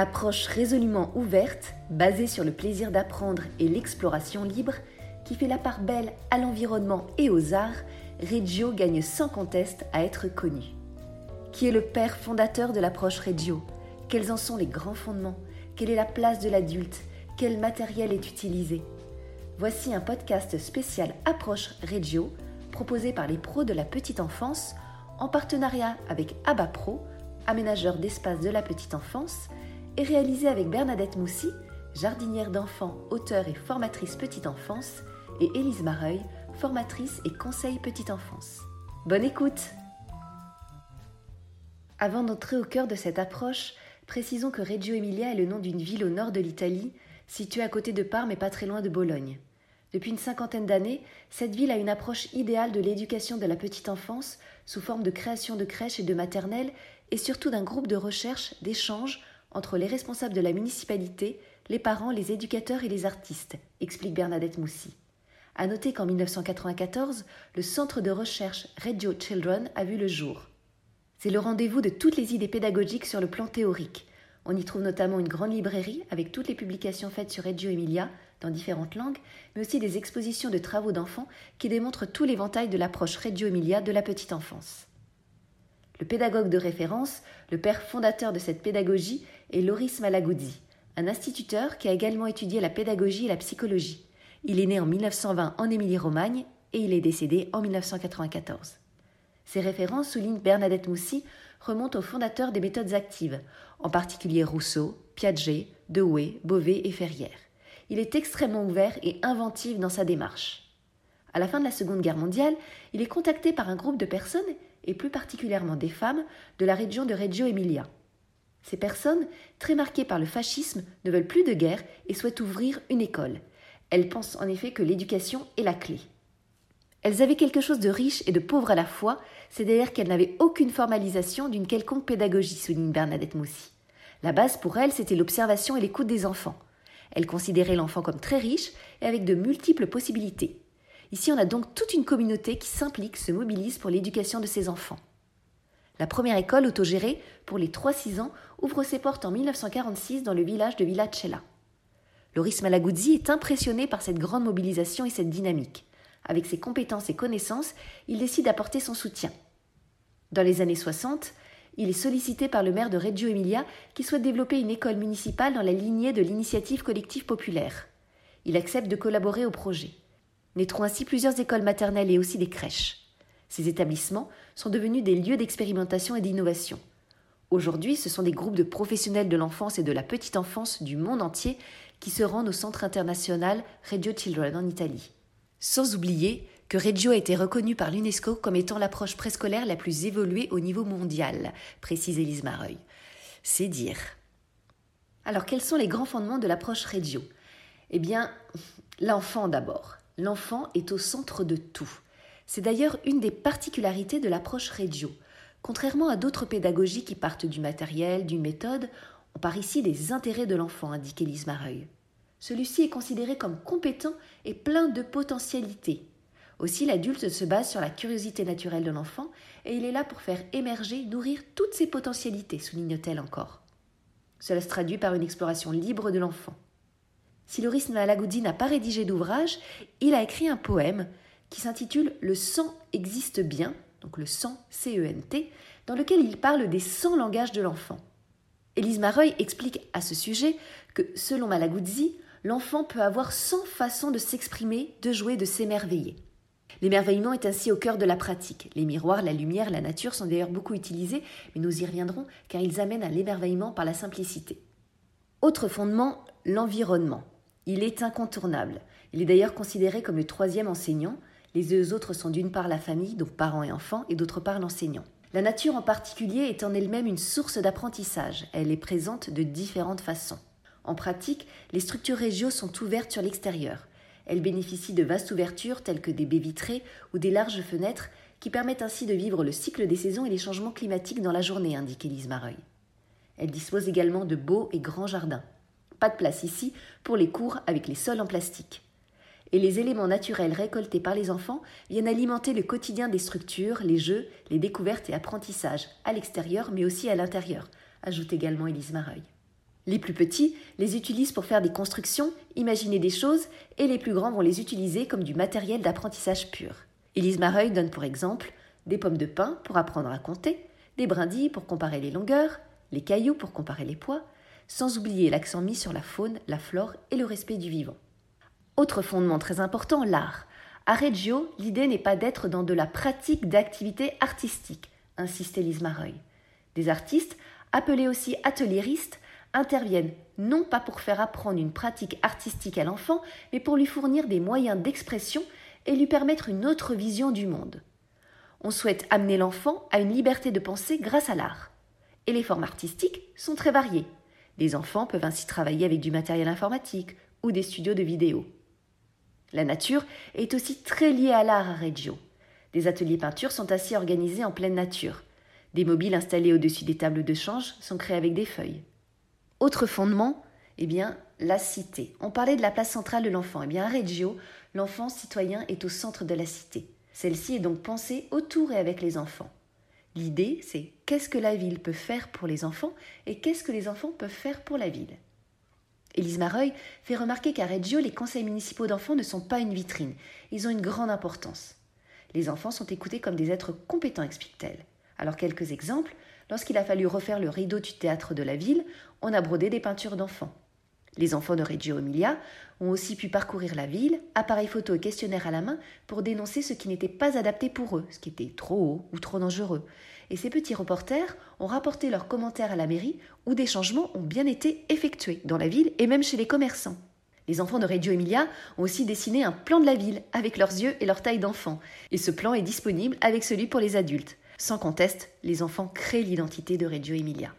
Approche résolument ouverte, basée sur le plaisir d'apprendre et l'exploration libre, qui fait la part belle à l'environnement et aux arts, Reggio gagne sans conteste à être connu. Qui est le père fondateur de l'approche Reggio? Quels en sont les grands fondements? Quelle est la place de l'adulte? Quel matériel est utilisé? Voici un podcast spécial Approche Reggio, proposé par les pros de la petite enfance, en partenariat avec ABA Pro, aménageur d'espace de la petite enfance, et réalisé avec Bernadette Moussy, jardinière d'enfants, auteure et formatrice petite enfance, et Élise Mareuil, formatrice et conseil petite enfance. Bonne écoute Avant d'entrer au cœur de cette approche, précisons que Reggio Emilia est le nom d'une ville au nord de l'Italie, située à côté de Parme et pas très loin de Bologne. Depuis une cinquantaine d'années, cette ville a une approche idéale de l'éducation de la petite enfance sous forme de création de crèches et de maternelles et surtout d'un groupe de recherche, d'échange entre les responsables de la municipalité, les parents, les éducateurs et les artistes, explique Bernadette Moussy. À noter qu'en 1994, le centre de recherche Reggio Children a vu le jour. C'est le rendez-vous de toutes les idées pédagogiques sur le plan théorique. On y trouve notamment une grande librairie avec toutes les publications faites sur Reggio Emilia dans différentes langues, mais aussi des expositions de travaux d'enfants qui démontrent tout l'éventail de l'approche Reggio Emilia de la petite enfance. Le pédagogue de référence, le père fondateur de cette pédagogie, est Loris Malaguzzi, un instituteur qui a également étudié la pédagogie et la psychologie. Il est né en 1920 en Émilie-Romagne et il est décédé en 1994. Ces références, souligne Bernadette Moussy, remontent aux fondateurs des méthodes actives, en particulier Rousseau, Piaget, Dewey, Beauvais et Ferrière. Il est extrêmement ouvert et inventif dans sa démarche. À la fin de la Seconde Guerre mondiale, il est contacté par un groupe de personnes et plus particulièrement des femmes, de la région de Reggio Emilia. Ces personnes, très marquées par le fascisme, ne veulent plus de guerre et souhaitent ouvrir une école. Elles pensent en effet que l'éducation est la clé. Elles avaient quelque chose de riche et de pauvre à la fois, c'est d'ailleurs qu'elles n'avaient aucune formalisation d'une quelconque pédagogie, souligne Bernadette Moussy. La base pour elles, c'était l'observation et l'écoute des enfants. Elles considéraient l'enfant comme très riche et avec de multiples possibilités. Ici, on a donc toute une communauté qui s'implique, se mobilise pour l'éducation de ses enfants. La première école autogérée, pour les 3-6 ans, ouvre ses portes en 1946 dans le village de Villacella. Loris Malaguzzi est impressionné par cette grande mobilisation et cette dynamique. Avec ses compétences et connaissances, il décide d'apporter son soutien. Dans les années 60, il est sollicité par le maire de Reggio Emilia qui souhaite développer une école municipale dans la lignée de l'initiative collective populaire. Il accepte de collaborer au projet naîtront ainsi plusieurs écoles maternelles et aussi des crèches. Ces établissements sont devenus des lieux d'expérimentation et d'innovation. Aujourd'hui, ce sont des groupes de professionnels de l'enfance et de la petite enfance du monde entier qui se rendent au centre international Reggio Children en Italie. Sans oublier que Reggio a été reconnu par l'UNESCO comme étant l'approche préscolaire la plus évoluée au niveau mondial, précise Elise Mareuil. C'est dire. Alors, quels sont les grands fondements de l'approche Reggio? Eh bien, l'enfant d'abord. L'enfant est au centre de tout. C'est d'ailleurs une des particularités de l'approche Reggio. Contrairement à d'autres pédagogies qui partent du matériel, d'une méthode, on part ici des intérêts de l'enfant, indique Élise Mareuil. Celui-ci est considéré comme compétent et plein de potentialités. Aussi, l'adulte se base sur la curiosité naturelle de l'enfant et il est là pour faire émerger, nourrir toutes ses potentialités, souligne-t-elle encore. Cela se traduit par une exploration libre de l'enfant. Si Loris Malaguzzi n'a pas rédigé d'ouvrage, il a écrit un poème qui s'intitule Le sang existe bien, donc le sang C-E-N-T, dans lequel il parle des 100 langages de l'enfant. Élise Mareuil explique à ce sujet que, selon Malaguzzi, l'enfant peut avoir 100 façons de s'exprimer, de jouer, de s'émerveiller. L'émerveillement est ainsi au cœur de la pratique. Les miroirs, la lumière, la nature sont d'ailleurs beaucoup utilisés, mais nous y reviendrons car ils amènent à l'émerveillement par la simplicité. Autre fondement, l'environnement. Il est incontournable. Il est d'ailleurs considéré comme le troisième enseignant. Les deux autres sont d'une part la famille, donc parents et enfants, et d'autre part l'enseignant. La nature en particulier est en elle-même une source d'apprentissage. Elle est présente de différentes façons. En pratique, les structures régiaux sont ouvertes sur l'extérieur. Elles bénéficient de vastes ouvertures telles que des baies vitrées ou des larges fenêtres qui permettent ainsi de vivre le cycle des saisons et les changements climatiques dans la journée, indique Élise Mareuil. Elles disposent également de beaux et grands jardins. Pas de place ici pour les cours avec les sols en plastique. Et les éléments naturels récoltés par les enfants viennent alimenter le quotidien des structures, les jeux, les découvertes et apprentissages, à l'extérieur mais aussi à l'intérieur, ajoute également Élise Mareuil. Les plus petits les utilisent pour faire des constructions, imaginer des choses, et les plus grands vont les utiliser comme du matériel d'apprentissage pur. Élise Mareuil donne pour exemple des pommes de pin pour apprendre à compter, des brindilles pour comparer les longueurs, les cailloux pour comparer les poids, sans oublier l'accent mis sur la faune, la flore et le respect du vivant. Autre fondement très important, l'art. À Reggio, l'idée n'est pas d'être dans de la pratique d'activités artistiques, insiste Élise Mareuil. Des artistes, appelés aussi atelieristes, interviennent non pas pour faire apprendre une pratique artistique à l'enfant, mais pour lui fournir des moyens d'expression et lui permettre une autre vision du monde. On souhaite amener l'enfant à une liberté de penser grâce à l'art. Et les formes artistiques sont très variées. Les enfants peuvent ainsi travailler avec du matériel informatique ou des studios de vidéo. La nature est aussi très liée à l'art à Reggio. Des ateliers peinture sont ainsi organisés en pleine nature. Des mobiles installés au-dessus des tables de change sont créés avec des feuilles. Autre fondement, eh bien, la cité. On parlait de la place centrale de l'enfant. Eh bien, à Reggio, l'enfant citoyen est au centre de la cité. Celle-ci est donc pensée autour et avec les enfants. L'idée, c'est qu'est-ce que la ville peut faire pour les enfants et qu'est-ce que les enfants peuvent faire pour la ville. Élise Mareuil fait remarquer qu'à Reggio, les conseils municipaux d'enfants ne sont pas une vitrine. Ils ont une grande importance. Les enfants sont écoutés comme des êtres compétents, explique-t-elle. Alors quelques exemples. Lorsqu'il a fallu refaire le rideau du théâtre de la ville, on a brodé des peintures d'enfants. Les enfants de Reggio Emilia ont aussi pu parcourir la ville, appareils photo et questionnaires à la main, pour dénoncer ce qui n'était pas adapté pour eux, ce qui était trop haut ou trop dangereux. Et ces petits reporters ont rapporté leurs commentaires à la mairie où des changements ont bien été effectués dans la ville et même chez les commerçants. Les enfants de Reggio Emilia ont aussi dessiné un plan de la ville avec leurs yeux et leur taille d'enfant. Et ce plan est disponible avec celui pour les adultes. Sans conteste, les enfants créent l'identité de Reggio Emilia.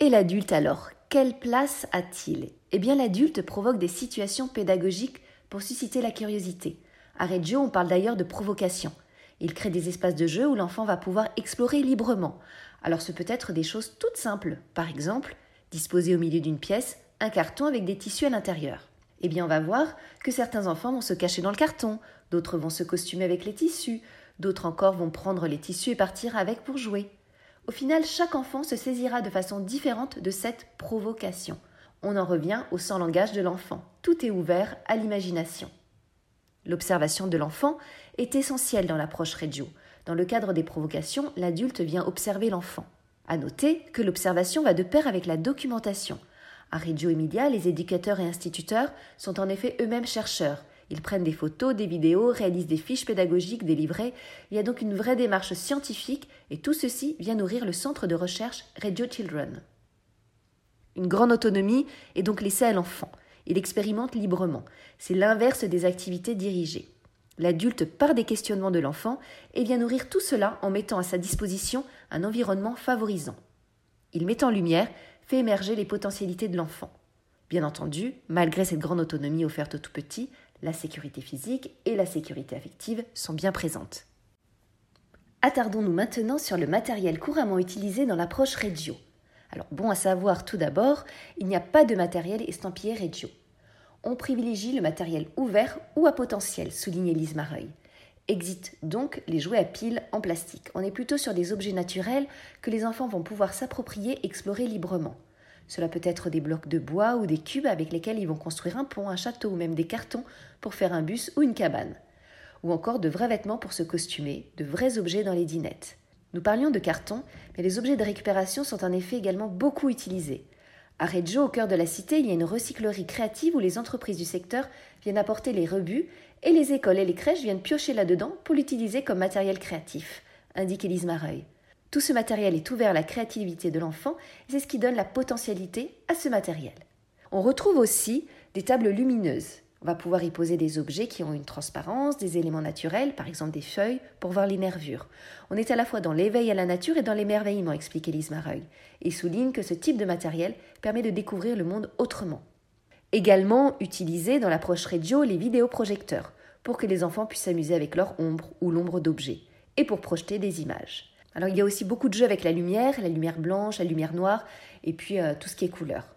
Et l'adulte alors, quelle place a-t-il? Eh bien l'adulte provoque des situations pédagogiques pour susciter la curiosité. À Reggio, on parle d'ailleurs de provocation. Il crée des espaces de jeu où l'enfant va pouvoir explorer librement. Alors ce peut être des choses toutes simples. Par exemple, disposer au milieu d'une pièce un carton avec des tissus à l'intérieur. Eh bien on va voir que certains enfants vont se cacher dans le carton, d'autres vont se costumer avec les tissus, D'autres encore vont prendre les tissus et partir avec pour jouer. Au final, chaque enfant se saisira de façon différente de cette provocation. On en revient au sans langage de l'enfant. Tout est ouvert à l'imagination. L'observation de l'enfant est essentielle dans l'approche Reggio. Dans le cadre des provocations, l'adulte vient observer l'enfant. À noter que l'observation va de pair avec la documentation. À Reggio Emilia, les éducateurs et instituteurs sont en effet eux-mêmes chercheurs ils prennent des photos, des vidéos, réalisent des fiches pédagogiques, des livrets. Il y a donc une vraie démarche scientifique et tout ceci vient nourrir le centre de recherche Radio Children. Une grande autonomie est donc laissée à l'enfant. Il expérimente librement. C'est l'inverse des activités dirigées. L'adulte part des questionnements de l'enfant et vient nourrir tout cela en mettant à sa disposition un environnement favorisant. Il met en lumière, fait émerger les potentialités de l'enfant. Bien entendu, malgré cette grande autonomie offerte au tout petit, la sécurité physique et la sécurité affective sont bien présentes. Attardons-nous maintenant sur le matériel couramment utilisé dans l'approche Reggio. Alors bon à savoir tout d'abord, il n'y a pas de matériel estampillé Reggio. On privilégie le matériel ouvert ou à potentiel, souligne Elise Mareuil. Exit donc les jouets à piles en plastique. On est plutôt sur des objets naturels que les enfants vont pouvoir s'approprier explorer librement. Cela peut être des blocs de bois ou des cubes avec lesquels ils vont construire un pont, un château ou même des cartons pour faire un bus ou une cabane. Ou encore de vrais vêtements pour se costumer, de vrais objets dans les dinettes. Nous parlions de cartons, mais les objets de récupération sont en effet également beaucoup utilisés. À Reggio, au cœur de la cité, il y a une recyclerie créative où les entreprises du secteur viennent apporter les rebuts et les écoles et les crèches viennent piocher là-dedans pour l'utiliser comme matériel créatif, indique Elise Mareuil. Tout ce matériel est ouvert à la créativité de l'enfant et c'est ce qui donne la potentialité à ce matériel. On retrouve aussi des tables lumineuses. On va pouvoir y poser des objets qui ont une transparence, des éléments naturels, par exemple des feuilles, pour voir les nervures. On est à la fois dans l'éveil à la nature et dans l'émerveillement, explique Elise Mareuil, et souligne que ce type de matériel permet de découvrir le monde autrement. Également utilisé dans l'approche Reggio les vidéoprojecteurs, pour que les enfants puissent s'amuser avec leur ombre ou l'ombre d'objets, et pour projeter des images. Alors il y a aussi beaucoup de jeux avec la lumière, la lumière blanche, la lumière noire, et puis euh, tout ce qui est couleur.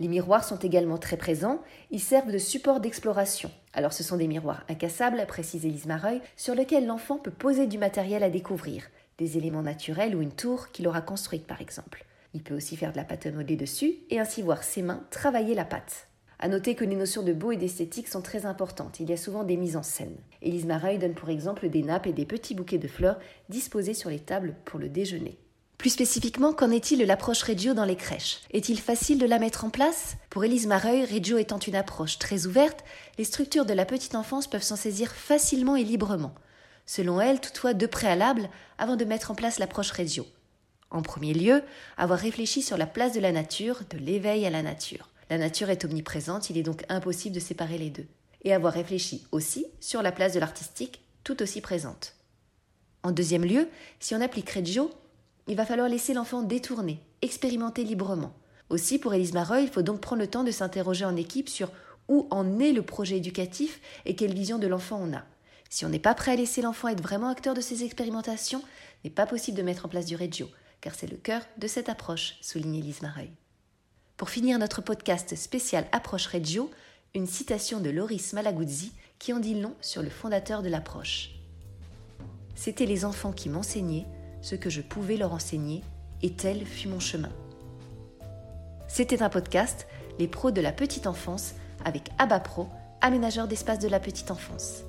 Les miroirs sont également très présents, ils servent de support d'exploration. Alors ce sont des miroirs incassables, précise Elise Mareuil, sur lesquels l'enfant peut poser du matériel à découvrir, des éléments naturels ou une tour qu'il aura construite par exemple. Il peut aussi faire de la pâte à modeler dessus et ainsi voir ses mains travailler la pâte. À noter que les notions de beau et d'esthétique sont très importantes. Il y a souvent des mises en scène. Élise Mareuil donne pour exemple des nappes et des petits bouquets de fleurs disposés sur les tables pour le déjeuner. Plus spécifiquement, qu'en est-il de l'approche Reggio dans les crèches Est-il facile de la mettre en place Pour Élise Mareuil, Reggio étant une approche très ouverte, les structures de la petite enfance peuvent s'en saisir facilement et librement. Selon elle, toutefois, deux préalables avant de mettre en place l'approche Reggio. En premier lieu, avoir réfléchi sur la place de la nature, de l'éveil à la nature. La nature est omniprésente, il est donc impossible de séparer les deux. Et avoir réfléchi aussi sur la place de l'artistique, tout aussi présente. En deuxième lieu, si on applique Reggio, il va falloir laisser l'enfant détourner, expérimenter librement. Aussi, pour Élise Mareuil, il faut donc prendre le temps de s'interroger en équipe sur où en est le projet éducatif et quelle vision de l'enfant on a. Si on n'est pas prêt à laisser l'enfant être vraiment acteur de ses expérimentations, n'est pas possible de mettre en place du Reggio, car c'est le cœur de cette approche, souligne Élise Mareuil. Pour finir notre podcast spécial Approche Reggio, une citation de Loris Malaguzzi qui en dit long sur le fondateur de l'approche. C'étaient les enfants qui m'enseignaient ce que je pouvais leur enseigner, et tel fut mon chemin. C'était un podcast, Les pros de la petite enfance, avec Abba Pro, aménageur d'espace de la petite enfance.